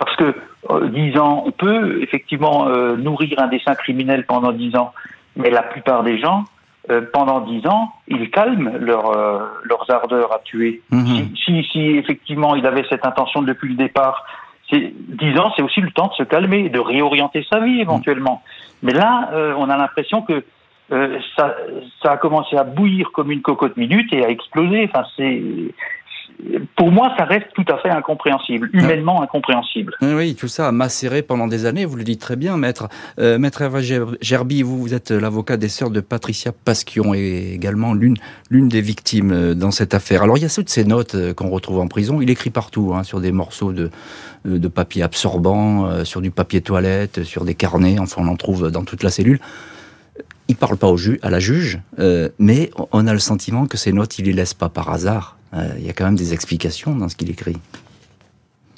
F: Parce que euh, ans, on peut effectivement euh, nourrir un dessin criminel pendant dix ans, mais la plupart des gens, euh, pendant dix ans, ils calment leur, leurs ardeurs à tuer. Mhm. Si, si, si, effectivement il avait cette intention depuis le départ dix ans, c'est aussi le temps de se calmer, de réorienter sa vie éventuellement. Mais là, euh, on a l'impression que euh, ça, ça a commencé à bouillir comme une cocotte minute et à exploser. Enfin, c'est pour moi, ça reste tout à fait incompréhensible, humainement incompréhensible.
C: Oui, tout ça a macéré pendant des années, vous le dites très bien, maître. Euh, maître Hervé Gerby, vous, vous êtes l'avocat des sœurs de Patricia Pasquion et également l'une l'une des victimes dans cette affaire. Alors, il y a toutes ces notes qu'on retrouve en prison. Il écrit partout, hein, sur des morceaux de, de papier absorbant, sur du papier toilette, sur des carnets, enfin, on en trouve dans toute la cellule il parle pas au à la juge, mais on a le sentiment que ces notes, il les laisse pas par hasard. Euh, il y a quand même des explications dans ce qu'il écrit.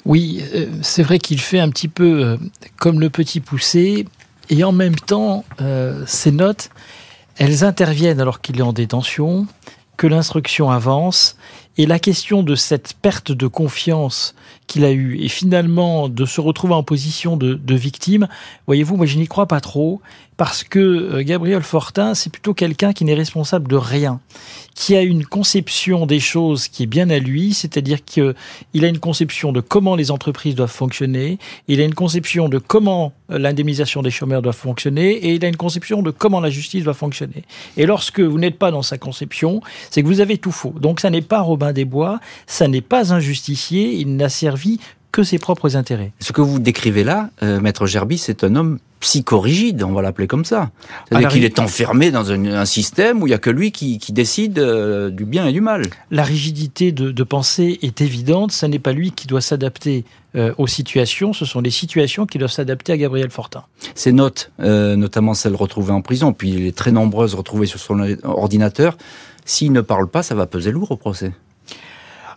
D: Oui, euh, c'est vrai qu'il fait un petit peu euh, comme le petit poussé, et en même temps, ces notes, elles interviennent alors qu'il est en détention, que l'instruction avance, et la question de cette perte de confiance qu'il a eue, et finalement de se retrouver en position de, victime, voyez-vous, moi je n'y crois pas trop, parce que euh, Gabriel Fortin, c'est plutôt quelqu'un qui n'est responsable de rien, qui a une conception des choses qui est bien à lui, c'est-à-dire qu'il a une conception de comment les entreprises doivent fonctionner, il a une conception de comment euh, l'indemnisation des chômeurs doit fonctionner, et il a une conception de comment la justice doit fonctionner. Et lorsque vous n'êtes pas dans sa conception, c'est que vous avez tout faux. Donc ça n'est pas Robin des Bois, ça n'est pas un justicier, il n'a servi que ses propres intérêts.
C: Ce que vous décrivez là, euh, Maître Gerby, c'est un homme psychorigide, on va l'appeler comme ça. C'est-à-dire qu'il est enfermé dans un, système où il n'y a que lui qui, décide euh, du bien et du mal.
D: La rigidité de, pensée est évidente, ce n'est pas lui qui doit s'adapter euh, aux situations, ce sont les situations qui doivent s'adapter à Gabriel Fortin.
C: Ces notes, notamment celles retrouvées en prison, puis les très nombreuses retrouvées sur son ordinateur, s'il ne parle pas, ça va peser lourd au procès.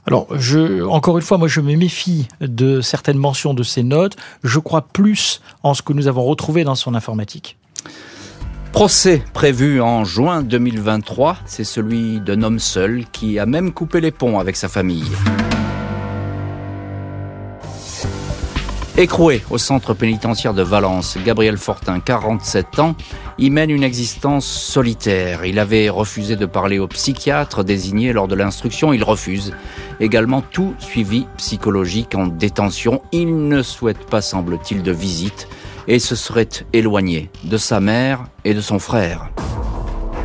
D: Alors, je, encore une fois, moi, je me méfie de certaines mentions de ces notes. Je crois plus en ce que nous avons retrouvé dans son informatique.
C: Procès prévu en juin 2023, c'est celui d'un homme seul qui a même coupé les ponts avec sa famille. Écroué au centre pénitentiaire de Valence, Gabriel Fortin, 47 ans, y mène une existence solitaire. Il avait refusé de parler au psychiatre désigné lors de l'instruction. Il refuse également tout suivi psychologique en détention. Il ne souhaite pas, semble-t-il, de visite et se serait éloigné de sa mère et de son frère.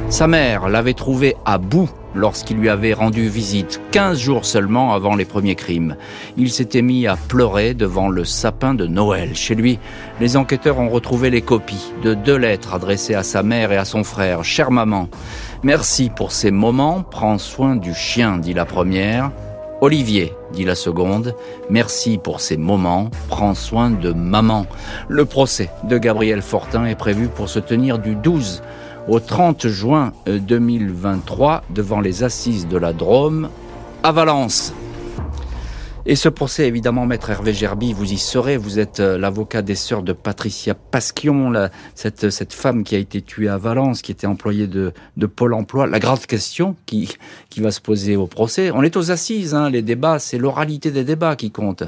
C: Sa mère l'avait trouvé à bout lorsqu'il lui avait rendu visite 15 jours seulement avant les premiers crimes. Il s'était mis à pleurer devant le sapin de Noël. Chez lui, les enquêteurs ont retrouvé les copies de deux lettres adressées à sa mère et à son frère. Chère maman, merci pour ces moments, prends soin du chien, dit la première. Olivier, dit la seconde, merci pour ces moments, prends soin de maman. Le procès de Gabriel Fortin est prévu pour se tenir du 12 au 30 juin 2023 euh, devant les assises de la Drôme à Valence. Et ce procès, évidemment, maître Hervé Gerby, vous y serez. Vous êtes euh, l'avocat des sœurs de Patricia Pasquion, cette, cette femme qui a été tuée à Valence, qui était employée de, de Pôle emploi. La grande question qui, qui va se poser au procès, on est aux assises, hein, les débats, c'est l'oralité des débats qui compte.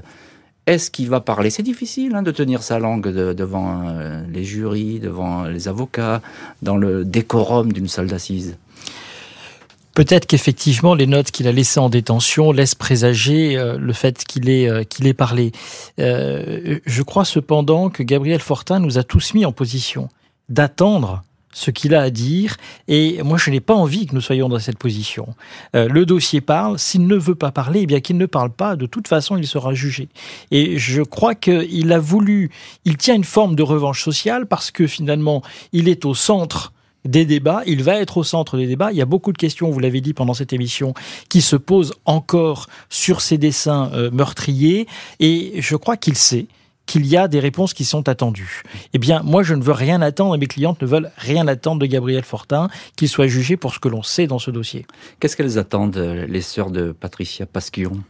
C: Est-ce qu'il va parler? C'est difficile hein, de tenir sa langue devant euh, les jurys, devant les avocats, dans le décorum d'une salle d'assises.
D: Peut-être qu'effectivement, les notes qu'il a laissées en détention laissent présager euh, le fait qu'il ait, euh, qu'il ait parlé. Je crois cependant que Gabriel Fortin nous a tous mis en position d'attendre ce qu'il a à dire. Et moi, je n'ai pas envie que nous soyons dans cette position. le dossier parle. S'il ne veut pas parler, eh bien qu'il ne parle pas. De toute façon, il sera jugé. Et je crois qu'il a voulu, il tient une forme de revanche sociale parce que finalement, il est au centre des débats, il va être au centre des débats. Il y a beaucoup de questions, vous l'avez dit pendant cette émission, qui se posent encore sur ces dessins euh, meurtriers, et je crois qu'il sait qu'il y a des réponses qui sont attendues. Eh bien, moi, je ne veux rien attendre, et mes clientes ne veulent rien attendre de Gabriel Fortin, qu'il soit jugé pour ce que l'on sait dans ce dossier.
C: Qu'est-ce qu'elles attendent, euh, les sœurs de Patricia Pasquion?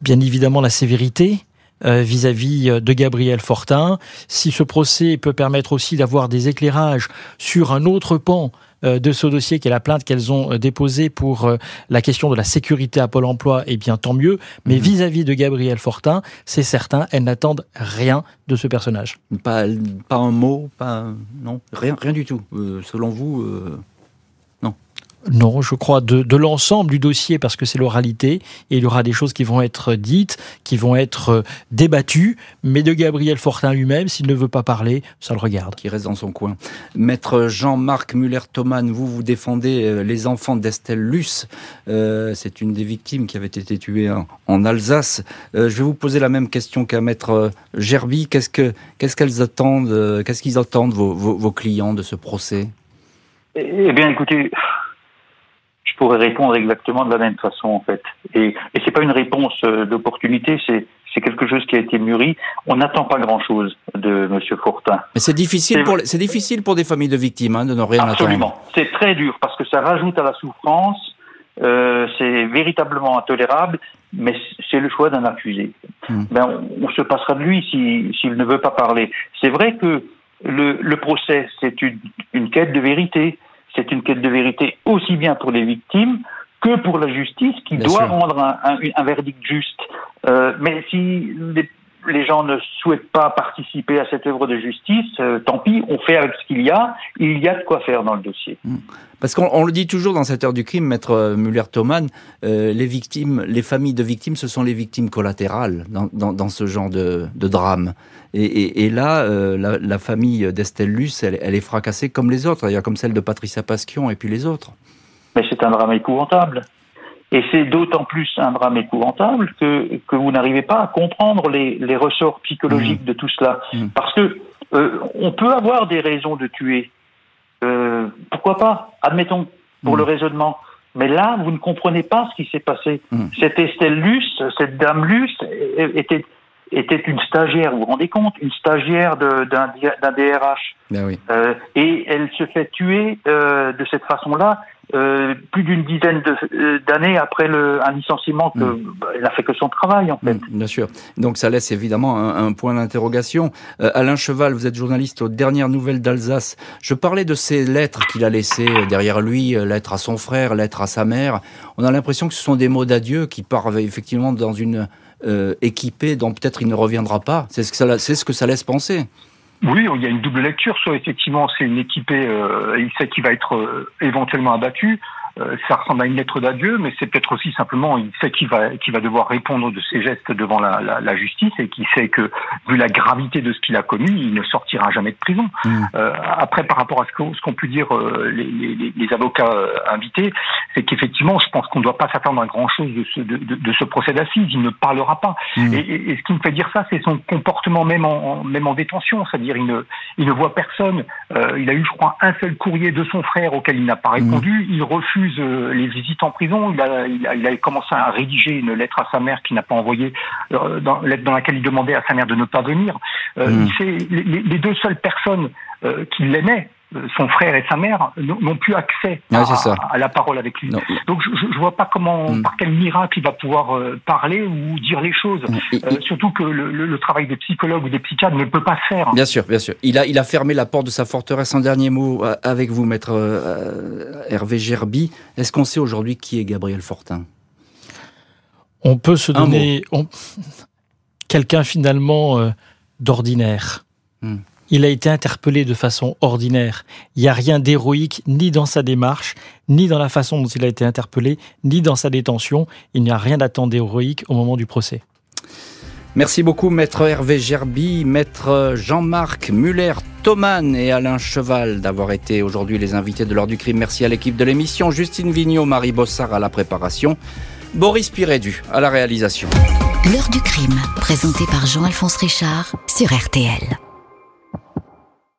D: Bien évidemment, la sévérité, euh, vis-à-vis euh, de Gabriel Fortin. Si ce procès peut permettre aussi d'avoir des éclairages sur un autre pan de ce dossier qui est la plainte qu'elles ont déposée pour la question de la sécurité à Pôle emploi, eh bien tant mieux. Mais mhm. vis-à-vis de Gabriel Fortin, c'est certain, elles n'attendent rien de ce personnage.
C: Pas, pas un mot, pas non, rien, rien du tout. selon vous,
D: non, je crois de, l'ensemble du dossier parce que c'est l'oralité et il y aura des choses qui vont être dites, qui vont être euh, débattues, mais de Gabriel Fortin lui-même, s'il ne veut pas parler, ça le regarde.
C: Qui reste dans son coin. Maître Jean-Marc Muller-Thoman, vous, vous défendez euh, les enfants d'Estelle Luce. Euh, c'est une des victimes qui avait été tuée en, Alsace. je vais vous poser la même question qu'à Maître Gerby. Qu'est-ce que qu'est-ce qu'elles attendent, qu'est-ce qu'ils attendent vos, vos clients de ce procès?
F: Eh bien, écoutez, je pourrais répondre exactement de la même façon en fait. Et, et c'est pas une réponse euh, d'opportunité, c'est c'est quelque chose qui a été mûri. On n'attend pas grand-chose de Monsieur Fortin.
C: Mais c'est difficile pour c'est difficile pour des familles de victimes hein, de ne rien
F: Absolument. C'est très dur parce que ça rajoute à la souffrance. Euh, c'est véritablement intolérable, mais c'est le choix d'un accusé. Hmm. Ben, on, se passera de lui s'il ne veut pas parler. C'est vrai que le, le procès, c'est une, une quête de vérité c'est une quête de vérité aussi bien pour les victimes que pour la justice qui doit rendre un, verdict juste. Euh, mais si les, gens ne souhaitent pas participer à cette œuvre de justice, euh, tant pis, on fait avec ce qu'il y a. Il y a de quoi faire dans le dossier. Hmm.
C: Parce qu'on le dit toujours dans cette heure du crime, maître euh, Muller-Thoman, les victimes, les familles de victimes, ce sont les victimes collatérales dans, ce genre de drame. Et, là, euh, la, famille d'Estelle Luce, elle, est fracassée comme les autres, d'ailleurs comme celle de Patricia Pasquion et puis les autres.
F: Mais c'est un drame épouvantable. Et c'est d'autant plus un drame épouvantable que, que vous n'arrivez pas à comprendre les, les ressorts psychologiques mmh. de tout cela. Mmh. Parce que euh, on peut avoir des raisons de tuer. Euh, pourquoi pas Admettons, pour mmh. le raisonnement. Mais là, vous ne comprenez pas ce qui s'est passé. Cette Estelle Luce, cette dame Luce, était était une stagiaire, vous vous rendez compte, une stagiaire d'un DRH.
C: Ben oui.
F: euh, et elle se fait tuer de cette façon-là. Euh, plus d'une dizaine euh, d'années après le, un licenciement que mm. bah, n'a fait que son travail en fait. Mm,
C: bien sûr. Donc ça laisse évidemment un, un point d'interrogation. Euh, Alain Cheval, vous êtes journaliste aux dernières nouvelles d'Alsace. Je parlais de ces lettres qu'il a laissées derrière lui, lettres à son frère, lettres à sa mère. On a l'impression que ce sont des mots d'adieu qui partent effectivement dans une euh, équipé dont peut-être il ne reviendra pas. C'est ce, que ça, c'est ce que ça laisse penser.
E: Oui, il y a une double lecture. Soit effectivement c'est une équipée, euh, il sait qu'il va être euh, éventuellement abattu, euh, ça ressemble à une lettre d'adieu, mais c'est peut-être aussi simplement, il sait qu'il va, qu'il va devoir répondre de ses gestes devant la, la, la justice et qu'il sait que, vu la gravité de ce qu'il a commis, il ne sortira jamais de prison. Mmh. Euh, après, par rapport à ce qu'ont, ce qu'ont pu dire euh, les, les, les, avocats euh, invités, c'est qu'effectivement, je pense qu'on ne doit pas s'attendre à grand-chose de ce, de, de, ce procès d'assises. Il ne parlera pas. Mmh. Et, et, ce qui me fait dire ça, c'est son comportement même en, même en détention, c'est-à-dire il ne, il ne voit personne. il a eu, je crois, un seul courrier de son frère auquel il n'a pas mmh. répondu. Il refuse euh, les visites en prison. Il a, il, a, commencé à rédiger une lettre à sa mère qu'il n'a pas envoyée, euh, dans, lettre dans laquelle il demandait à sa mère de ne pas venir. Euh, mmh. les, les, deux seules personnes euh, qui l'aimaient, son frère et sa mère n'ont plus accès à, la parole avec lui. Donc je ne vois pas comment, mm. par quel miracle il va pouvoir euh, parler ou dire les choses. Mm. Euh, surtout que le, travail des psychologues ou des psychiatres ne peut pas se faire.
C: Bien sûr, bien sûr. Il a, il a fermé la porte de sa forteresse. Un dernier mot avec vous, maître Hervé Gerby. Est-ce qu'on sait aujourd'hui qui est Gabriel Fortin?
D: On peut se donner quelqu'un finalement d'ordinaire. Mm Il a été interpellé de façon ordinaire. Il n'y a rien d'héroïque ni dans sa démarche, ni dans la façon dont il a été interpellé, ni dans sa détention. Il n'y a rien d'attendre d'héroïque au moment du procès.
C: Merci beaucoup, maître Hervé Gerby, maître Jean-Marc Muller-Thoman et Alain Cheval d'avoir été aujourd'hui les invités de l'heure du crime. Merci à l'équipe de l'émission, Justine Vignot, Marie Bossard à la préparation, Boris Pirédu à la réalisation.
A: L'heure du crime, présenté par Jean-Alphonse Richard sur RTL.